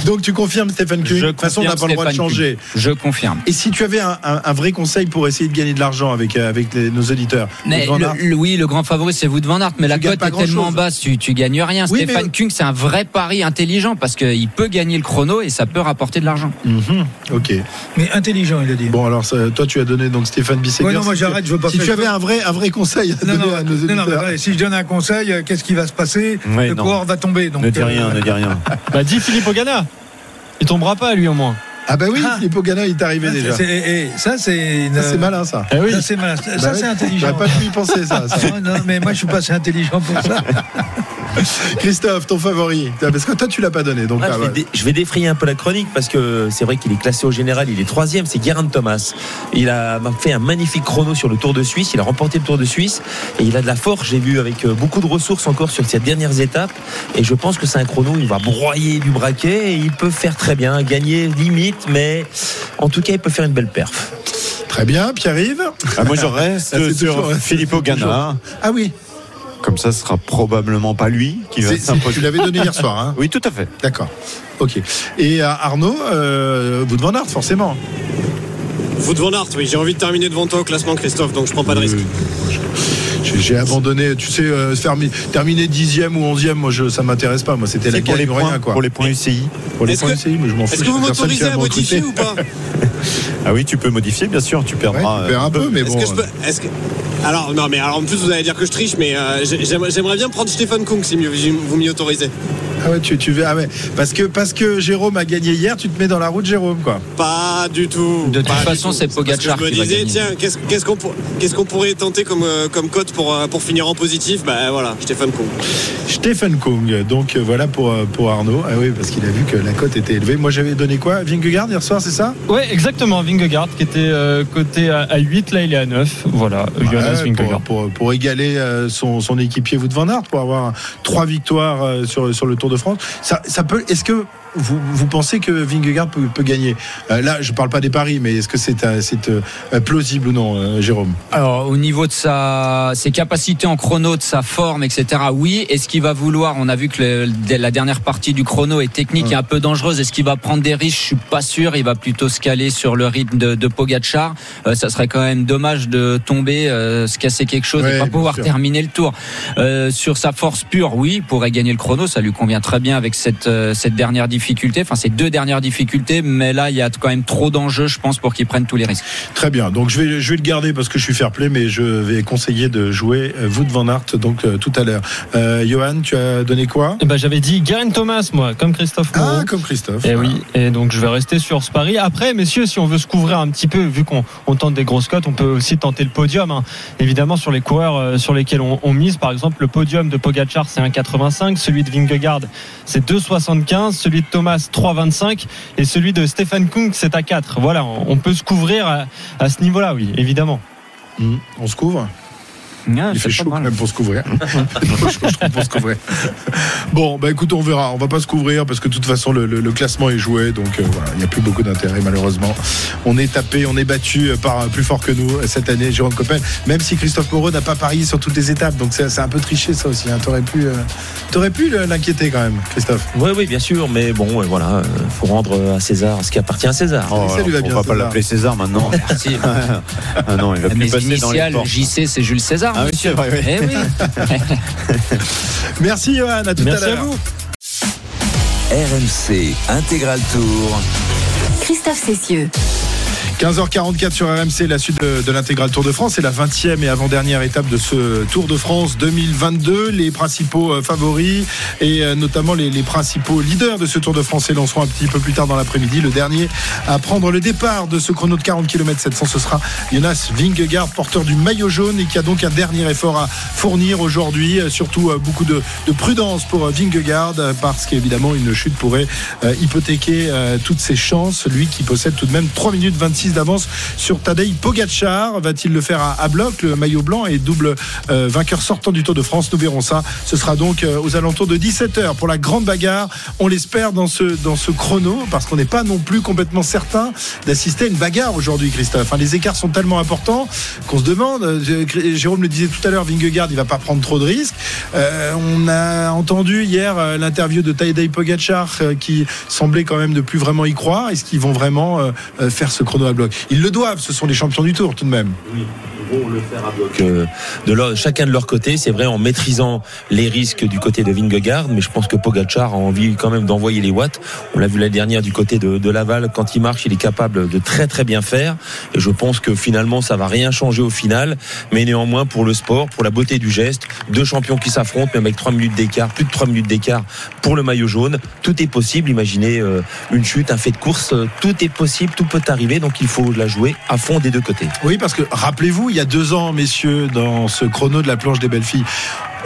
Donc tu confirmes Stéphane Kuhn De toute façon, on n'a pas le droit de changer. Je confirme. Et si tu avais un, un- un vrai conseil pour essayer de gagner de l'argent avec, euh, avec les- nos auditeurs Mais Van le- Aert le- oui, le grand favori, c'est vous de Van Aert, mais la cote est tellement grand-chose. basse, tu, tu gagnes rien. Oui, Stéphane mais- Kung, c'est un vrai pari intelligent parce qu'il peut gagner le chrono et ça peut rapporter de l'argent. Mhm. Ok. Mais intelligent, il a dit. Bon, alors ça- toi, tu as donné donc Stéphane Bisseguer. Ouais, non, moi, Si tu- j'arrête, je veux pas Si tu avais un vrai, un vrai conseil à Non, donner non, à nos non, non, mais auditeurs. attendez, si je donne un conseil, euh, qu'est-ce qui va se passer? Ouais, Le non. coureur va tomber. Donc, ne dis euh, rien, ne dis rien. (laughs) Bah, dis Philippe Ogana. Il tombera pas, lui, au moins. Ah bah oui, Ah. Est arrivé ça, déjà. c'est- et- et ça, c'est. une- Ça, c'est malin, ça. Eh oui. Ça, c'est malin. Ça, Bah c'est intelligent. J'aurais pas pu y penser, ça. ça. Ah, non, mais moi, je suis pas assez intelligent pour ça. (laughs) Christophe, ton favori Parce que toi, tu l'as pas donné. Donc, Ah, ah, je, vais ouais. dé- je vais défrayer un peu la chronique parce que c'est vrai qu'il est classé au général, il est troisième, c'est Guerin Thomas. Il a fait un magnifique chrono sur le Tour de Suisse, il a remporté le Tour de Suisse et il a de la force, j'ai vu, avec euh, beaucoup de ressources encore sur ces dernières étapes. Et je pense que c'est un chrono, il va broyer du braquet et il peut faire très bien, gagner limite, mais en tout cas, il peut faire une belle perf. Très bien, Pierre-Yves Ah, moi, je reste Ah, sur toujours- Philippe Ogana. Ah oui, Comme ça, ce sera probablement pas lui qui va s'imposer. tu l'avais donné hier soir. Hein (laughs) Oui, tout à fait. D'accord. Ok. Et euh, Arnaud, euh, vous de Van Aert, forcément. Vous de Van Aert, oui, j'ai envie de terminer devant toi au classement, Christophe, donc je prends pas de risque. J'ai abandonné, tu sais, euh, terminer dixième ou onzième, moi je, ça m'intéresse pas. Moi c'était la pour les points, rien quoi. pour les points UCI. Pour les Est-ce points que- UCI, mais je m'en fous. Est-ce que vous m'autorisez à me modifier recruter. ou pas (laughs) Ah oui, tu peux modifier, bien sûr, tu Ouais, perdras. tu perds un peu, mais Est-ce bon. que je peux. Est-ce que. Alors, non, mais alors en plus, vous allez dire que je triche, mais euh, j'ai- j'aimerais bien prendre Stéphane Kung si mieux- vous m'y autorisez. Ah ouais, tu, tu veux, ah ouais. Parce que, parce que Jérôme a gagné hier, tu te mets dans la route, Jérôme, quoi. Pas du tout. De toute Pas façon, c'est Parce que Pogacar Je me qui va disais, gagner. tiens, qu'est-ce qu'est-ce qu'on pour- qu'est-ce qu'on pourrait tenter comme, euh, comme cote pour, euh, pour finir en positif? Bah voilà, Stéphane Kung. Stephen Kung, donc euh, voilà pour, pour Arnaud. Ah oui, parce qu'il a vu que la cote était élevée. Moi j'avais donné quoi? Vingegaard hier soir, c'est ça? Ouais, exactement. Vingegaard qui était euh, coté à, à 8, là il est à 9. Voilà, Jonas Ouais, Vingegaard. pour, pour, pour égaler euh, son, son équipier Wout van Aert, pour avoir trois victoires euh, sur, sur le Tour de France. Ça, ça peut. Est-ce que vous, vous pensez que Vingegaard peut, peut gagner Euh, Là, je parle pas des paris, mais est-ce que c'est euh, euh, plausible ou non, Jérôme? Alors, au niveau de sa, ses capacités en chrono, de sa forme, etc., oui. Est-ce qu'il va vouloir, on a vu que le- la dernière partie du chrono est technique et un peu dangereuse. Est-ce qu'il va prendre des risques? Je suis pas sûr. Il va plutôt se caler sur le rythme de, de Pogacar. Euh, ça serait quand même dommage de tomber, se casser quelque chose Ouais, et pas pouvoir sûr. terminer le tour. Sur sa force pure, oui, il pourrait gagner le chrono. Ça lui convient très bien avec cette, cette dernière difficulté, enfin ces deux dernières difficultés. Mais là, il y a quand même trop d'enjeux, je pense, pour qu'il prenne tous les risques. Très bien. Donc je vais, je vais le garder parce que je suis fair play, mais je vais conseiller de jouer euh, Wout van Aert donc euh, tout à l'heure. Euh, Johan, tu as donné quoi? Eh ben, j'avais dit Garen Thomas, moi, comme Christophe Moreau. Ah, comme Christophe. Et oui, et donc je vais rester sur ce pari. Après, messieurs, si on veut se couvrir un petit peu, vu qu'on on tente des grosses cotes, on peut aussi tenter le podium. hein. Évidemment, sur les coureurs euh, sur lesquels on, on mise, par exemple, le podium de Pogacar, c'est 1,85, celui de Vingegaard, c'est 2,75, celui de Thomas, 3,25, et celui de Stéphane Kung, c'est à 4. Voilà, on, peut se couvrir à, à ce niveau-là, oui, évidemment. Hmm, On se couvre Ah, Il fait chaud quand même pour se couvrir. Il fait chaud, (laughs) je trouve, pour se couvrir. Bon, bah écoute, on verra. On va pas se couvrir parce que de toute façon, le, le- le classement est joué. Donc euh, voilà, il n'y a plus beaucoup d'intérêt, malheureusement. On est tapé, on est battu par euh, plus fort que nous euh, cette année, Jérôme Coppel. Même si Christophe Moreau n'a pas parié sur toutes les étapes. Donc c'est un peu triché, ça aussi. Hein. T'aurais pu, euh, t'aurais pu l'inquiéter quand même, Christophe. Oui, oui, bien sûr, mais bon, euh, voilà, euh, faut rendre à César ce qui appartient à César. Oh, ça lui va on va pas l'appeler César maintenant. Merci. (laughs) ah non, il va plus passer dans les. JC, c'est Jules César. Ah oui, monsieur. c'est vrai, oui. Eh oui. (laughs) Merci, Johan. À tout Merci à à l'heure. vous. RMC Intégral Tour. Christophe Cessieux. 15h44 sur RMC, la suite de, de l'intégral Tour de France. C'est la 20e et avant-dernière étape de ce Tour de France 2022. Les principaux euh, favoris et euh, notamment les, principaux leaders de ce Tour de France s'élanceront un petit peu plus tard dans l'après-midi. Le dernier à prendre le départ de ce chrono de 40 km 700, ce sera Jonas Vingegaard, porteur du maillot jaune et qui a donc un dernier effort à fournir aujourd'hui. Euh, Surtout beaucoup de, de prudence pour Vingegaard parce qu'évidemment une chute pourrait hypothéquer toutes ses chances. Lui qui possède tout de même 3 minutes 26 d'avance sur Tadej Pogacar. Va-t-il le faire à, à bloc? Le maillot blanc est double euh, vainqueur sortant du Tour de France. Nous verrons ça. Ce sera donc euh, aux alentours de 17h pour la grande bagarre. On l'espère dans ce, dans ce chrono parce qu'on n'est pas non plus complètement certain d'assister à une bagarre aujourd'hui, Christophe. Enfin, les écarts sont tellement importants qu'on se demande. euh, Jérôme le disait tout à l'heure, Vingegaard, il va pas prendre trop de risques. On a entendu hier l'interview de Tadej Pogacar qui semblait quand même ne plus vraiment y croire. Est-ce qu'ils vont vraiment faire ce chrono à Ils le doivent, ce sont les champions du tour tout de même. Que de leur- chacun de leur côté, c'est vrai, en maîtrisant les risques du côté de Vingegaard, mais je pense que Pogacar a envie quand même d'envoyer les watts. On l'a vu l'année dernière du côté de, de Laval, quand il marche, il est capable de très très bien faire. Et je pense que finalement, ça va rien changer au final. Mais néanmoins, pour le sport, pour la beauté du geste, deux champions qui s'affrontent, même avec trois minutes d'écart, plus de trois minutes d'écart pour le maillot jaune, tout est possible. Imaginez euh, une chute, un fait de course, euh, tout est possible, tout peut arriver. Donc il faut la jouer à fond des deux côtés. Oui, parce que rappelez-vous, il y a deux ans, messieurs, dans ce chrono de la planche des belles filles,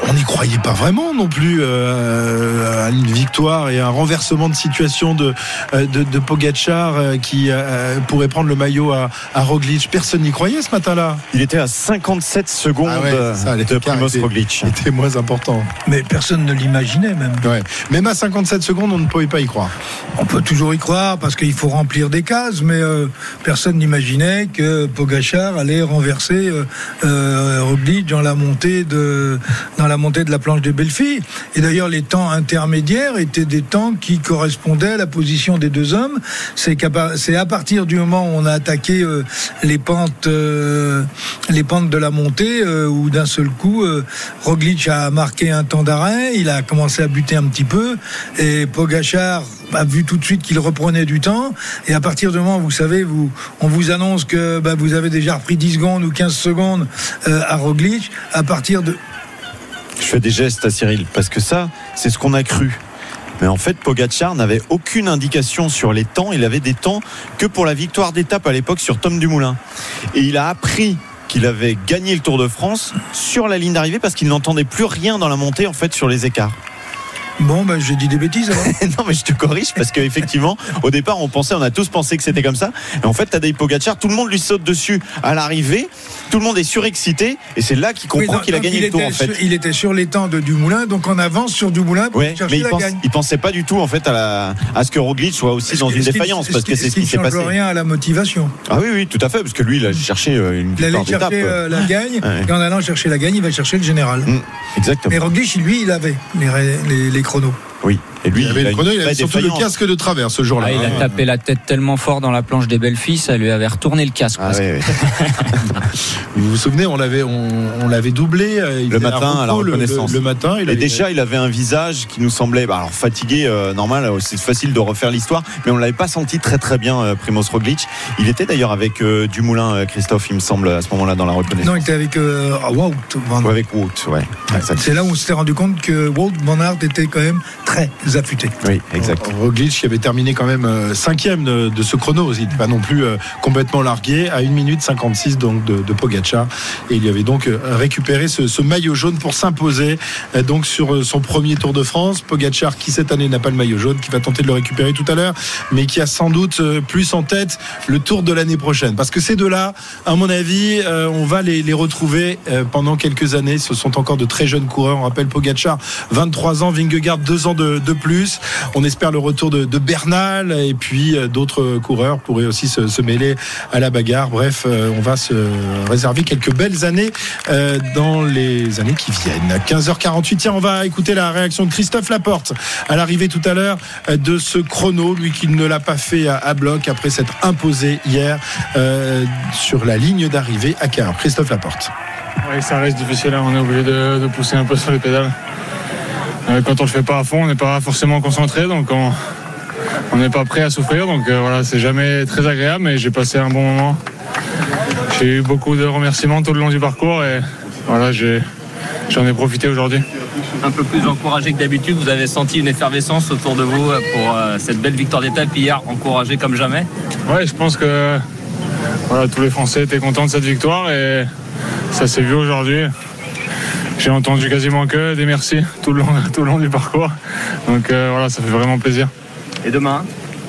on n'y croyait pas vraiment non plus euh, à une victoire et un renversement de situation de, euh, de, de Pogacar euh, qui euh, pourrait prendre le maillot à, à Roglic. Personne n'y croyait ce matin-là. Il était à 57 secondes Ah ouais, c'est ça, de l'écart Primoz était- Roglic. était moins important. Mais personne ne l'imaginait même. Ouais. Même à 57 secondes, on ne pouvait pas y croire. On peut toujours y croire parce qu'il faut remplir des cases, mais euh, personne n'imaginait que Pogachar allait renverser euh, euh, Roglic dans la montée de dans la montée de la planche belles filles. Et d'ailleurs, les temps intermédiaires étaient des temps qui correspondaient à la position des deux hommes. C'est à partir du moment où on a attaqué euh, les pentes euh, les pentes de la montée euh, où d'un seul coup euh, Roglic a marqué un temps d'arrêt, il a commencé à buter un petit peu et Pogachar a vu tout de suite qu'il reprenait du temps et à partir du moment vous savez on vous annonce que bah, vous avez déjà repris 10 secondes ou 15 secondes à Roglic à partir de Je fais des gestes à Cyril parce que ça, c'est ce qu'on a cru. Mais en fait, Pogacar n'avait aucune indication sur les temps. Il avait des temps que pour la victoire d'étape à l'époque sur Tom Dumoulin. Et il a appris qu'il avait gagné le Tour de France sur la ligne d'arrivée parce qu'il n'entendait plus rien dans la montée en fait sur les écarts. Bon, ben j'ai dit des bêtises. alors. (laughs) non mais je te corrige parce qu'effectivement au départ on pensait on a tous pensé que c'était comme ça et en fait Tadej Pogacar tout le monde lui saute dessus à l'arrivée tout le monde est surexcité et c'est là qu'il comprend qu'il a gagné le tour en fait sur- il était sur l'étang de Dumoulin, donc on avance sur Dumoulin pour Ouais, chercher mais il, la pense, gagne. il pensait pas du tout en fait à, la, à ce que Roglic soit aussi dans une défaillance parce que c'est ce qui s'est passé. rien à la motivation? Ah oui oui tout à fait parce que lui il a cherché euh, une Il allait chercher euh, la gagne, Ouais. et en allant chercher la gagne, il va chercher le général. Exactement. Mais Roglic, lui, il avait les, les, les chronos. Oui. Et lui, Il avait a le chrono, il avait surtout le casque de travers ce jour-là. Ah, il a hein. tapé la tête tellement fort dans la planche des belles filles, ça lui avait retourné le casque. Ah presque. ouais, ouais. (laughs) Vous vous souvenez, on l'avait, on, on l'avait doublé euh, il le matin à la reconnaissance. Le, le matin, il et déjà, il avait un visage qui nous semblait, bah, alors fatigué, euh, normal, euh, c'est facile de refaire l'histoire, mais on l'avait pas senti très très bien, euh, Primoz Roglic. Il était d'ailleurs avec euh, Dumoulin, euh, Christophe, il me semble, à ce moment-là dans la reconnaissance. Non, il était avec euh, ah, Wout van Ou avec Wout, ouais. C'est là où on s'était rendu compte que Wout van Aert était quand même très affûté. Oui, exact. Roglic qui avait terminé quand même euh, cinquième de, de ce chrono. Il n'était pas non plus euh, complètement largué à 1 minute 56 donc de, de Pogacar. Et il avait donc euh, récupéré ce, ce maillot jaune pour s'imposer donc sur son premier Tour de France. Pogacar qui cette année n'a pas le maillot jaune, qui va tenter de le récupérer tout à l'heure, mais qui a sans doute plus en tête le Tour de l'année prochaine. Parce que ces deux-là, à mon avis, on va les, les retrouver pendant quelques années. Ce sont encore de très jeunes coureurs. On rappelle Pogacar, 23 ans, Vingegaard, 2 ans de, de plus. On espère le retour de, Bernal et puis euh, d'autres coureurs pourraient aussi se, mêler à la bagarre. Bref, euh, on va se réserver quelques belles années euh, dans les années qui viennent. 15h48, tiens, on va écouter la réaction de Christophe Laporte à l'arrivée tout à l'heure de ce chrono, lui qui ne l'a pas fait à, bloc après s'être imposé hier sur la ligne d'arrivée à Cahors. Christophe Laporte. Oui, ça reste difficile, hein. on est obligé de pousser un peu sur les pédales. Euh, quand on le fait pas à fond, on n'est pas forcément concentré, donc on n'est pas prêt à souffrir. Donc euh, voilà, c'est jamais très agréable, mais j'ai passé un bon moment. J'ai eu beaucoup de remerciements tout le long du parcours et voilà, j'en ai profité aujourd'hui. un peu plus encouragé que d'habitude. Vous avez senti une effervescence autour de vous pour euh, cette belle victoire d'étape hier, encouragé comme jamais? Ouais, je pense que voilà, tous les Français étaient contents de cette victoire et ça s'est vu aujourd'hui. J'ai entendu quasiment que des merci tout le long, (laughs) tout le long du parcours. Donc euh, voilà, ça fait vraiment plaisir. Et demain,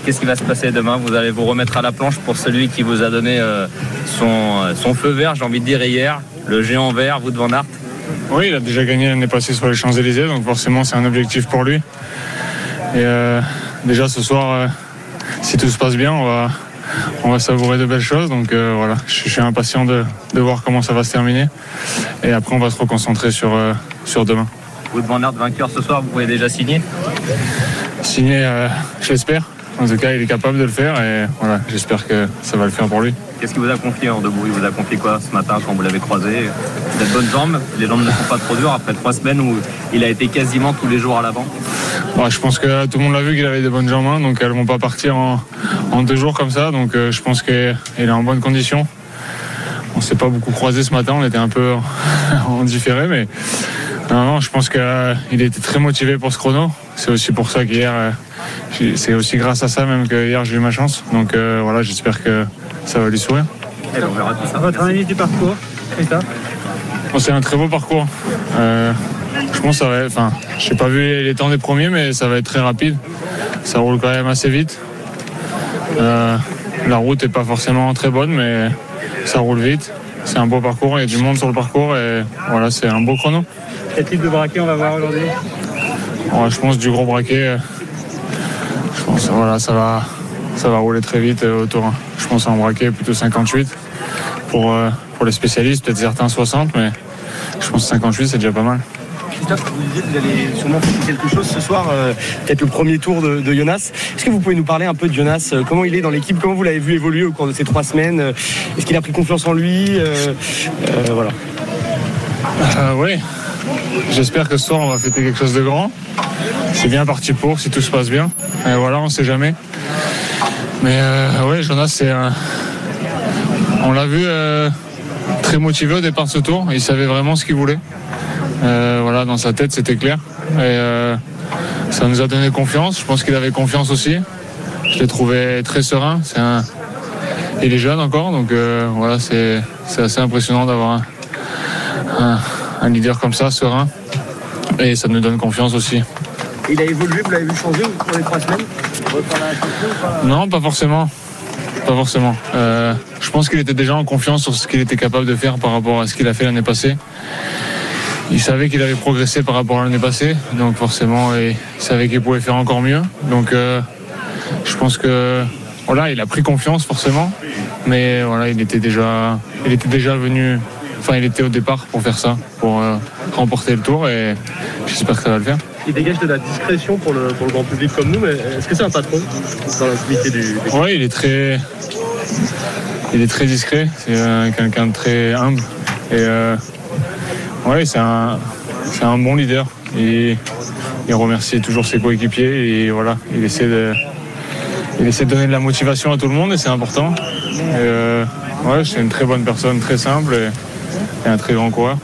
qu'est-ce qui va se passer demain? Vous allez vous remettre à la planche pour celui qui vous a donné euh, son, euh, son feu vert, j'ai envie de dire hier, le géant vert, vous de Van Aert? Oui, il a déjà gagné l'année passée sur les Champs-Élysées, donc forcément c'est un objectif pour lui. Et euh, déjà ce soir, euh, si tout se passe bien, on va, on va savourer de belles choses. Donc euh, voilà, je, je suis impatient de, de voir comment ça va se terminer. Et après, on va se reconcentrer sur, euh, sur demain. Vous de Van Aert vainqueur ce soir, vous pouvez déjà signer? Signer, euh, je l'espère. En tout cas, il est capable de le faire et voilà, j'espère que ça va le faire pour lui. Qu'est-ce qu'il vous a confié en debout? Il vous a confié quoi ce matin quand vous l'avez croisé? Vous êtes bonnes jambes, les jambes ne sont pas trop dures après trois semaines où il a été quasiment tous les jours à l'avant? Ouais, je pense que tout le monde l'a vu qu'il avait de bonnes jambes, hein, donc elles vont pas partir en, en deux jours comme ça. Donc euh, je pense qu'il est en bonne condition. On s'est pas beaucoup croisé ce matin, on était un peu (laughs) en différé, mais non, non, je pense qu'il était très motivé pour ce chrono. C'est aussi pour ça qu'hier, euh, c'est aussi grâce à ça même que hier j'ai eu ma chance. Donc euh, voilà, j'espère que ça va lui sourire. Et ben, on verra tout ça. Votre analyse du parcours, Christophe? Bon, c'est un très beau parcours. Euh, je pense que ça va. Enfin, j'ai pas vu les temps des premiers, mais ça va être très rapide. Ça roule quand même assez vite. Euh, la route est pas forcément très bonne, mais ça roule vite. C'est un beau parcours. Il y a du monde sur le parcours et voilà, c'est un beau chrono. Quel type de braquet on va voir aujourd'hui Ouais, je pense du gros braquet. Je pense voilà, ça va, ça va rouler très vite euh, autour. hein. Je pense un braquet plutôt 58 pour, euh, pour les spécialistes, peut-être certains 60, mais je pense 58 c'est déjà pas mal. Christophe, vous disiez que vous allez sûrement faire quelque chose ce soir, euh, peut-être le premier tour de, de Jonas. Est-ce que vous pouvez nous parler un peu de Jonas euh, Comment il est dans l'équipe Comment vous l'avez vu évoluer au cours de ces trois semaines Est-ce qu'il a pris confiance en lui Euh, euh, Voilà. Euh, oui, j'espère que ce soir on va fêter quelque chose de grand. C'est bien parti pour si tout se passe bien. Et voilà, on sait jamais. Mais euh, oui, Jonas, c'est un. On l'a vu euh, très motivé au départ de ce tour. Il savait vraiment ce qu'il voulait. Euh, voilà, dans sa tête, c'était clair. Et euh, ça nous a donné confiance. Je pense qu'il avait confiance aussi. Je l'ai trouvé très serein. C'est un... Il est jeune encore, donc voilà, c'est assez impressionnant d'avoir un, un leader comme ça, serein. Et ça nous donne confiance aussi. Il a évolué, vous l'avez vu changer pour les trois semaines Non, pas forcément. Pas forcément. Euh, je pense qu'il était déjà en confiance sur ce qu'il était capable de faire par rapport à ce qu'il a fait l'année passée. Il savait qu'il avait progressé par rapport à l'année passée, donc forcément, il savait qu'il pouvait faire encore mieux. Donc, euh, je pense que voilà, il a pris confiance forcément, mais voilà, il était déjà, il était déjà venu. Enfin, il était au départ pour faire ça, pour euh, remporter le tour, et j'espère que ça va le faire. Il dégage de la discrétion pour le, pour le grand public comme nous, mais est-ce que c'est un patron dans l'intimité du, du... Oui, il est très, il est très discret. C'est euh, quelqu'un de très humble. Et euh, ouais, c'est un, c'est un bon leader. Et il remercie toujours ses coéquipiers et voilà, il essaie de, il essaie de donner de la motivation à tout le monde et c'est important. Et, euh, ouais, c'est une très bonne personne, très simple et, et un très grand coureur.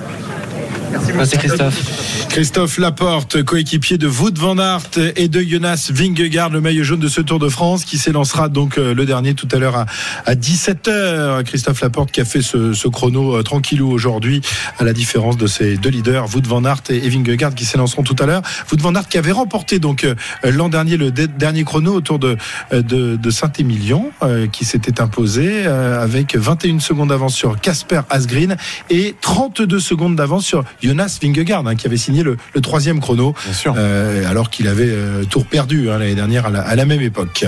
Merci Christophe. Christophe Laporte, coéquipier de Wout van Aert et de Jonas Vingegaard, le maillot jaune de ce Tour de France, qui s'élancera donc euh, le dernier tout à l'heure à, à 17h. Christophe Laporte qui a fait ce, ce chrono euh, tranquillou aujourd'hui, à la différence de ses deux leaders, Wout van Aert et, Vingegaard, qui s'élanceront tout à l'heure. Wout van Aert qui avait remporté donc euh, l'an dernier le dernier chrono autour de, de, de Saint-Émilion, euh, qui s'était imposé euh, avec 21 secondes d'avance sur Casper Asgreen et 32 secondes d'avance sur Jonas Vingegaard, hein, qui avait signé le, le troisième chrono, euh, alors qu'il avait euh, tour perdu hein, l'année dernière à la, à la même époque.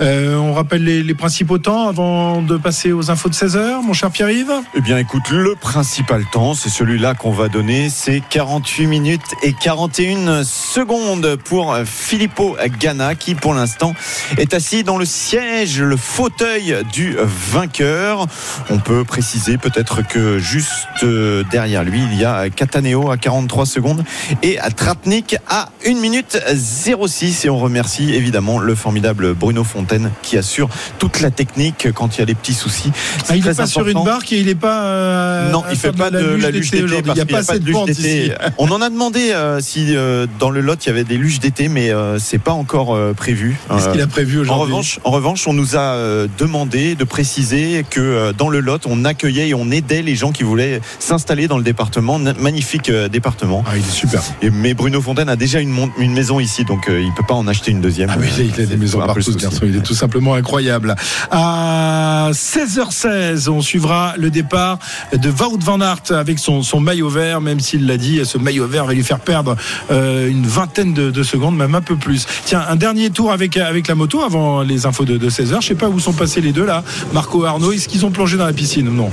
Euh, on rappelle les, les principaux temps avant de passer aux infos de 16h, mon cher Pierre-Yves? Eh bien, écoute, le principal temps, c'est celui-là qu'on va donner. C'est 48 minutes et 41 secondes pour Filippo Ganna, qui pour l'instant est assis dans le siège, le fauteuil du vainqueur. On peut préciser peut-être que juste euh, derrière lui, il y a Cataneo à 43 secondes et à Tratnik à 1 minute 06. Et on remercie évidemment le formidable Bruno Fontaine qui assure toute la technique quand il y a des petits soucis. Ah, Il n'est pas sur une barque et il n'est pas. euh, Non, il fait faire pas de la luge d'été Il n'y a pas assez de luge d'été. (laughs) On en a demandé euh, si euh, dans le lot il y avait des luges d'été, mais c'est pas encore prévu. Qu'est-ce qu'il a prévu en aujourd'hui revanche, en revanche, on nous a demandé de préciser que dans le lot, on accueillait et on aidait les gens qui voulaient s'installer dans le département. Magnifique euh, département. Ah, il est super. Et, mais Bruno Fontaine a déjà une, maison ici, donc euh, il peut pas en acheter une deuxième. Ah oui, il a des maisons partout, ce garçon. Il est tout simplement incroyable. À 16h16, on suivra le départ de Wout van Aert avec son, son maillot vert, même s'il l'a dit, ce maillot vert va lui faire perdre euh, une vingtaine de, de secondes, même un peu plus. Tiens, un dernier tour avec, avec la moto avant les infos de, de 16h. Je sais pas où sont passés les deux là. Marco Arnaud, est-ce qu'ils ont plongé dans la piscine ou non?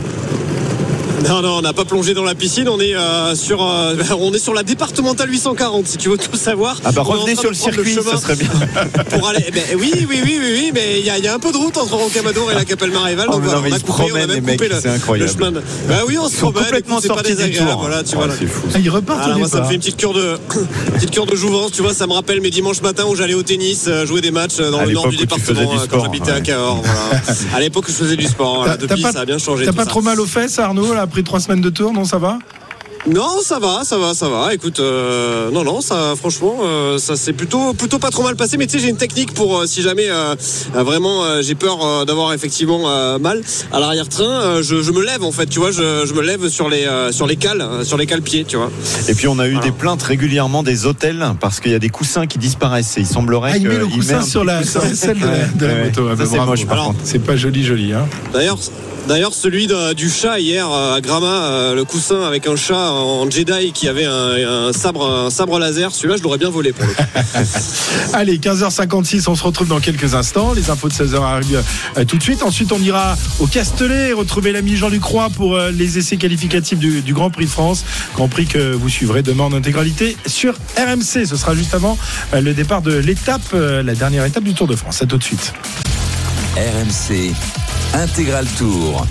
Non, non, on n'a pas plongé dans la piscine. On est euh, sur, euh, (laughs) on est sur la départementale 840, si tu veux tout savoir. Ah bah On est en revenez sur le circuit, chemin ça serait bien. (laughs) Pour aller, eh ben, oui, oui, oui, oui, oui, mais il y, a- il y a un peu de route entre Rocamadour et la Capelle Maréval. Oh, donc non, on a coupé, on a même les coupé mecs, le, c'est incroyable. le chemin. de- Bah oui, on se promène. complètement écoute, c'est pas sortis du désagréable, tour. Voilà, tu Oh, vois. là. fou. Ah, ils repartent Voilà, au moi, ça me fait une petite cure de, (coughs) petite cure de jouvence, tu vois. Ça me rappelle mes dimanches matins où j'allais au tennis, euh, jouer des matchs dans À le nord du département du sport, quand j'habitais à. Cahors. (laughs) À l'époque, je faisais du sport. Depuis, ça a bien changé. T'as pas ça. trop mal aux fesses, Arnaud, là, après trois semaines de tour Non, ça va? Non, ça va, ça va, ça va. Écoute, euh, non, non, ça, franchement, euh, ça s'est plutôt, plutôt pas trop mal passé. Mais tu sais, j'ai une technique pour euh, si jamais vraiment euh, j'ai peur euh, d'avoir effectivement euh, mal à l'arrière-train, euh, je, je me lève en fait, tu vois, je, je me lève sur les, euh, sur les cales, sur les cales pieds, tu vois. Et puis on a eu des plaintes régulièrement des hôtels parce qu'il y a des coussins qui disparaissent. Et il semblerait Ah, il met le coussin sur la, coussin. sur la selle de la, Ouais, de la ouais. moto. Ah, Ça, bah, c'est bravo. moche par Alors, contre. C'est pas joli, joli. Hein. D'ailleurs, d'ailleurs, celui de- du chat hier euh, à Grama, euh, le coussin avec un chat en Jedi qui avait un, un sabre, un sabre laser, celui-là, je l'aurais bien volé pour le coup. (laughs) Allez, 15h56, on se retrouve dans quelques instants. Les infos de 16h arrivent euh, tout de suite. Ensuite, on ira au Castellet, retrouver l'ami Jean-Luc Roy pour les essais qualificatifs du, du Grand Prix de France. Grand Prix que vous suivrez demain en intégralité sur RMC. Ce sera juste avant le départ de l'étape, la dernière étape du Tour de France. À tout de suite. RMC Intégral Tour.